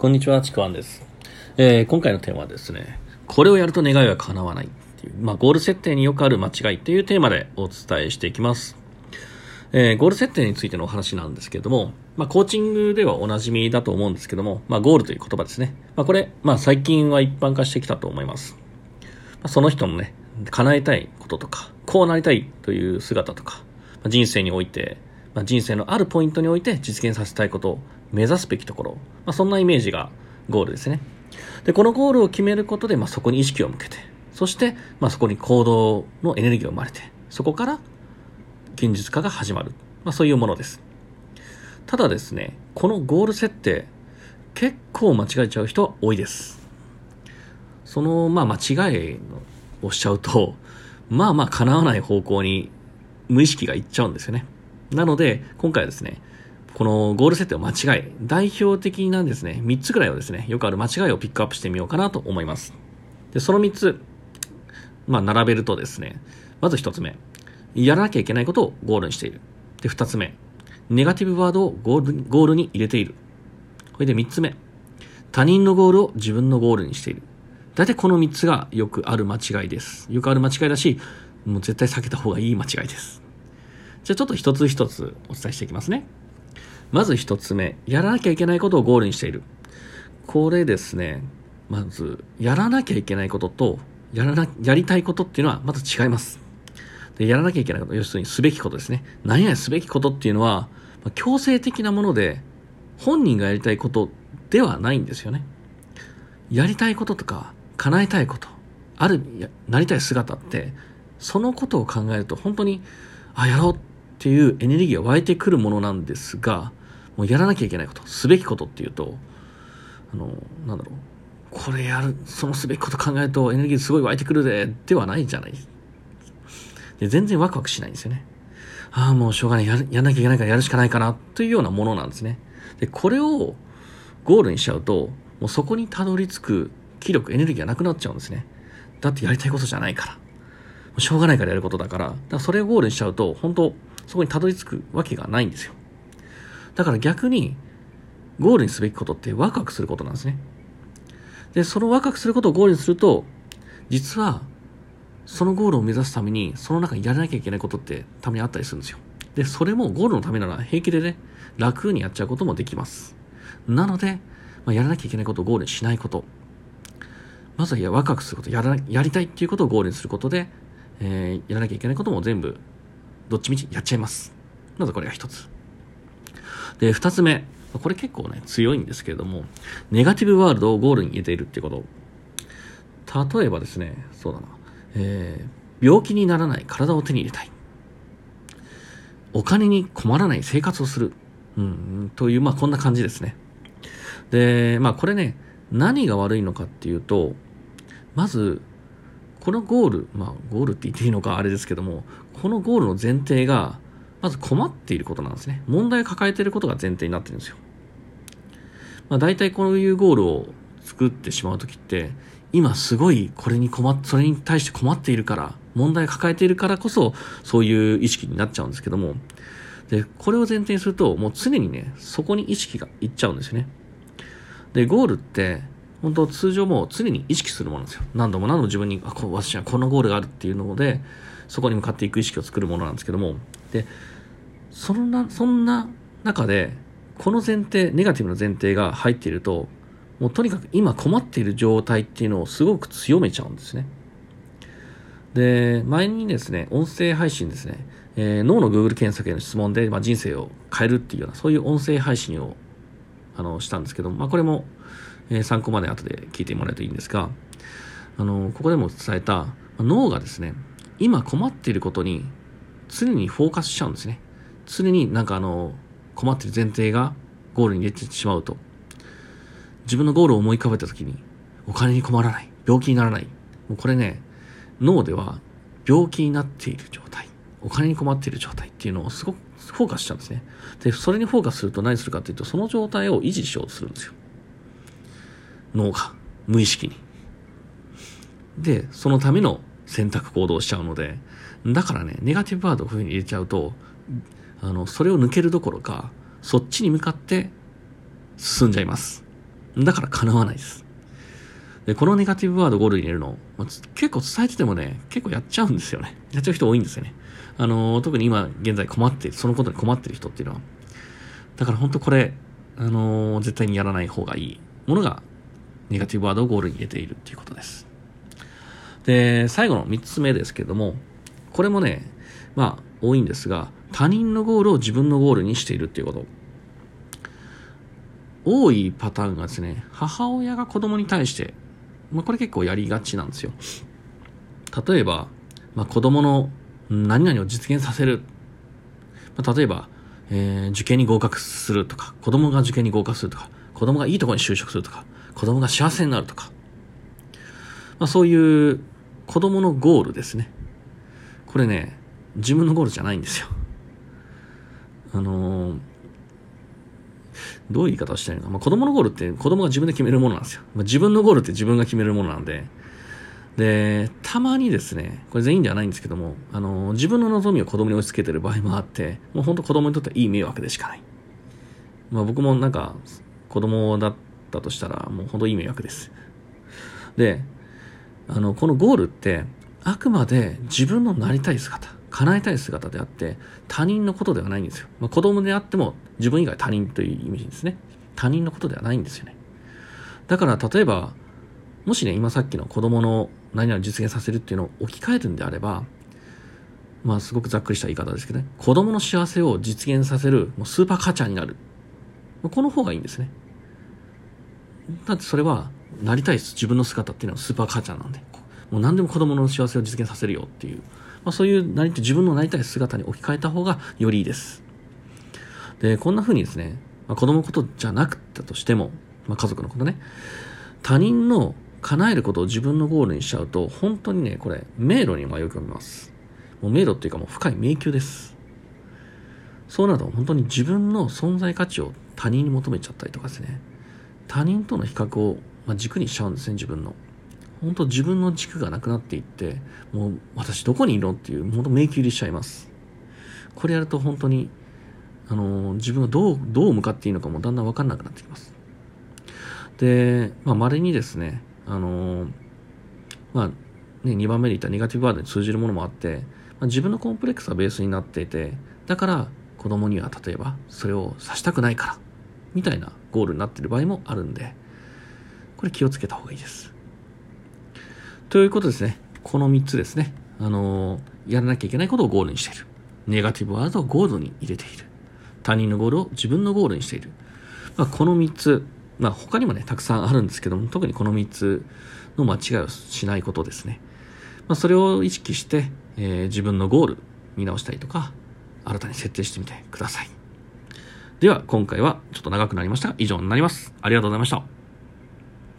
こんにちは、ちくわんです。えー今回のテーマはですね、これをやると願いは叶わないっていう、まあ、ゴール設定によくある間違いっていうテーマでお伝えしていきます。えーゴール設定についてのお話なんですけども、まあ、コーチングではおなじみだと思うんですけども、まあ、ゴールという言葉ですね。まあ、これ、まあ、最近は一般化してきたと思います。まあその人のね、叶えたいこととか、こうなりたいという姿とか、まあ人生において、まあ、人生のあるポイントにおいて実現させたいこと、目指すべきところ、まあ、そんなイメージがゴールですね。で、このゴールを決めることで、まあ、そこに意識を向けて、そして、まあ、そこに行動のエネルギーが生まれて、そこから現実化が始まる。まあ、そういうものです。ただですね、このゴール設定、結構間違えちゃう人は多いです。その、まあ、間違いをしちゃうと、まあまあ叶わない方向に無意識がいっちゃうんですよね。なので、今回はですね、このゴール設定を間違い、代表的なんですね、3つぐらいをですね、よくある間違いをピックアップしてみようかなと思います。で、その3つ、まあ並べるとですね、まず1つ目、やらなきゃいけないことをゴールにしている。で、2つ目、ネガティブワードをゴールゴールに入れている。これで3つ目、他人のゴールを自分のゴールにしている。大体この3つがよくある間違いです。よくある間違いだし、もう絶対避けた方がいい間違いです。じゃあちょっと一つ一つお伝えしていきますね。まず一つ目、やらなきゃいけないことをゴールにしている。これですね、まず、やらなきゃいけないことと、やらな、やりたいことっていうのはまた違います。で、やらなきゃいけないこと、要するにすべきことですね。何々すべきことっていうのは、ま強制的なもので、本人がやりたいことではないんですよね。やりたいこととか、叶えたいこと、ある、なりたい姿って、そのことを考えると本当に、あ、やろうっていうエネルギーが湧いてくるものなんですが、もうやらなきゃいけないこと、すべきことっていうと、あの、なんだろう、これやる、そのすべきこと考えるとエネルギーすごい湧いてくるで、ではないじゃない。で全然ワクワクしないんですよね。ああ、もうしょうがない、やる、やんなきゃいけないからやるしかないかな、というようなものなんですね。で、これをゴールにしちゃうと、もうそこにたどり着く気力、エネルギーがなくなっちゃうんですね。だってやりたいことじゃないから。もうしょうがないからやることだから、だからそれをゴールにしちゃうと、本当そこにたどり着くわけがないんですよ。だから逆に、ゴールにすべきことってワクワクすることなんですね。で、そのワクワクすることをゴールにすると、実は、そのゴールを目指すために、その中にやらなきゃいけないことってたまにあったりするんですよ。で、それもゴールのためなら平気でね、楽にやっちゃうこともできます。なので、まあ、やらなきゃいけないことをゴールにしないこと。まずはワクワクすること、やらやりたいっていうことをゴールにすることで、えーやらなきゃいけないことも全部、どっちみちやっちゃいます。まずこれが一つ。で、二つ目。これ結構ね、強いんですけれども、ネガティブワールドをゴールに入れているってこと。例えばですね、そうだな。えー病気にならない体を手に入れたい。お金に困らない生活をする。うん、という、まあこんな感じですね。で、まあこれね、何が悪いのかっていうと、まず、このゴール、まあゴールって言っていいのかあれですけども、このゴールの前提が、まず困っていることなんですね。問題を抱えていることが前提になってるんですよ。まあ大体こういうゴールを作ってしまうときって、今すごいこれに困っ、それに対して困っているから、問題を抱えているからこそ、そういう意識になっちゃうんですけども、で、これを前提にすると、もう常にね、そこに意識がいっちゃうんですよね。で、ゴールって、本当通常も常に意識するものなんですよ。何度も何度も自分に、あ、こ私はこのゴールがあるっていうので、そこに向かっていく意識を作るものなんですけども、で、そんな、そんな中で、この前提、ネガティブな前提が入っていると、もうとにかく今困っている状態っていうのをすごく強めちゃうんですね。で、前にですね、音声配信ですね、えー脳の Google 検索への質問で、まあ、人生を変えるっていうような、そういう音声配信を、あの、したんですけども、まあ、これも、え参考まで後で聞いてもらえるといいんですが、あの、ここでも伝えた、脳がですね、今困っていることに常にフォーカスしちゃうんですね。常になんかあの、困っている前提がゴールに入れてしまうと、自分のゴールを思い浮かべたときに、お金に困らない、病気にならない。もうこれね、脳では病気になっている状態、お金に困っている状態っていうのをすごくフォーカスしちゃうんですね。で、それにフォーカスすると何するかっていうと、その状態を維持しようとするんですよ。脳が、無意識に。で、そのための選択行動をしちゃうので、だからね、ネガティブワードをこういうふうに入れちゃうと、あの、それを抜けるどころか、そっちに向かって進んじゃいます。だから叶わないです。で、このネガティブワードゴールに入れるの、まあ、結構伝えててもね、結構やっちゃうんですよね。やっちゃう人多いんですよね。あの、特に今現在困って、そのことに困ってる人っていうのは。だから本当これ、あの、絶対にやらない方がいいものが、ネガティブワードをゴールに入れているっていうことです。で、最後の3つ目ですけども、これもね、まあ、多いんですが、他人のゴールを自分のゴールにしているっていうこと。多いパターンがですね、母親が子供に対して、まあ、これ結構やりがちなんですよ。例えば、まあ、子供の何々を実現させる。まあ、例えば、えー、受験に合格するとか、子供が受験に合格するとか、子供がいいところに就職するとか、子供が幸せになるとか、まあ、そういう子供のゴールですね。これね、自分のゴールじゃないんですよ。あのー、どういう言い方をしたいのか。まあ、子供のゴールって子供が自分で決めるものなんですよ。まあ、自分のゴールって自分が決めるものなんで、で、たまにですね、これ全員ではないんですけども、あの、自分の望みを子供に押し付けてる場合もあって、もう本当子供にとってはいい迷惑でしかない。まあ僕もなんか、子供だったとしたら、もう本当いい迷惑です。で、あの、このゴールって、あくまで自分のなりたい姿、叶えたい姿であって、他人のことではないんですよ。まあ、子供であっても自分以外他人というイメージですね。他人のことではないんですよね。だから例えば、もしね、今さっきの子供の何々を実現させるっていうのを置き換えるんであれば、まあすごくざっくりした言い方ですけどね、子供の幸せを実現させるもうスーパーカチャーになる。この方がいいんですね。だってそれは、なりたい自分の姿っていうのはスーパーカチャーなんで。もう何でも子供の幸せを実現させるよっていう、まあ、そういうなり自分のなりたい姿に置き換えた方がよりいいです。で、こんな風にですね、まあ、子供のことじゃなくったとしても、まあ、家族のことね、他人の叶えることを自分のゴールにしちゃうと、本当にね、これ、迷路に迷い込みます。もう迷路っていうかもう深い迷宮です。そうなると本当に自分の存在価値を他人に求めちゃったりとかですね、他人との比較を軸にしちゃうんですね、自分の。本当自分の軸がなくなっていって、もう私どこにいるのっていう、本当迷宮入りしちゃいます。これやると本当に、あの、自分がどう、どう向かっていいのかもだんだんわかんなくなってきます。で、まあ、稀にですね、あの、まあ、ね、2番目で言ったネガティブワードに通じるものもあって、まあ、自分のコンプレックスがベースになっていて、だから子供には例えばそれをさしたくないから、みたいなゴールになってる場合もあるんで、これ気をつけた方がいいです。ということですね。この3つですね。あのー、やらなきゃいけないことをゴールにしている。ネガティブワードをゴールに入れている。他人のゴールを自分のゴールにしている。まあ、この3つ、まあ、他にもね、たくさんあるんですけども、特にこの3つの間違いをしないことですね。まあ、それを意識して、えー、自分のゴール見直したりとか、新たに設定してみてください。では、今回はちょっと長くなりましたが、以上になります。ありがとうございました。